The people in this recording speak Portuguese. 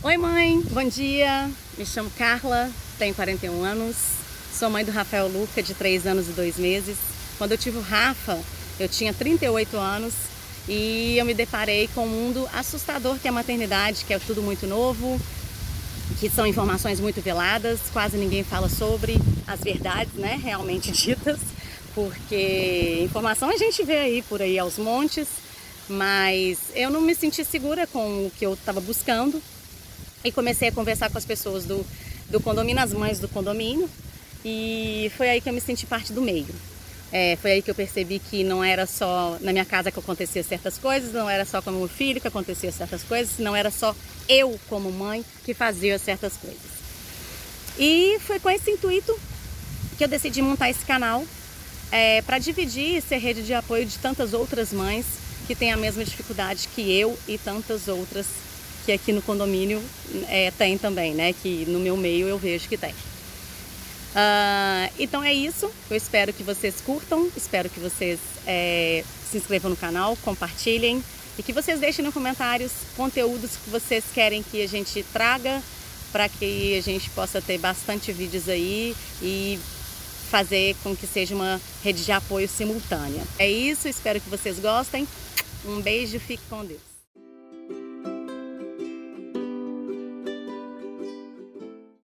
Oi mãe, bom dia. Me chamo Carla, tenho 41 anos. Sou mãe do Rafael Luca, de 3 anos e 2 meses. Quando eu tive o Rafa, eu tinha 38 anos e eu me deparei com um mundo assustador que é a maternidade, que é tudo muito novo, que são informações muito veladas, quase ninguém fala sobre as verdades, né, realmente ditas, porque informação a gente vê aí por aí aos montes, mas eu não me senti segura com o que eu estava buscando e comecei a conversar com as pessoas do, do condomínio, as mães do condomínio, e foi aí que eu me senti parte do meio. É, foi aí que eu percebi que não era só na minha casa que acontecia certas coisas, não era só com o meu filho que acontecia certas coisas, não era só eu como mãe que fazia certas coisas. E foi com esse intuito que eu decidi montar esse canal é, para dividir e ser rede de apoio de tantas outras mães que têm a mesma dificuldade que eu e tantas outras que aqui no condomínio é, tem também, né? Que no meu meio eu vejo que tem. Uh, então é isso. Eu espero que vocês curtam, espero que vocês é, se inscrevam no canal, compartilhem e que vocês deixem nos comentários conteúdos que vocês querem que a gente traga para que a gente possa ter bastante vídeos aí e fazer com que seja uma rede de apoio simultânea. É isso, espero que vocês gostem. Um beijo, fique com Deus.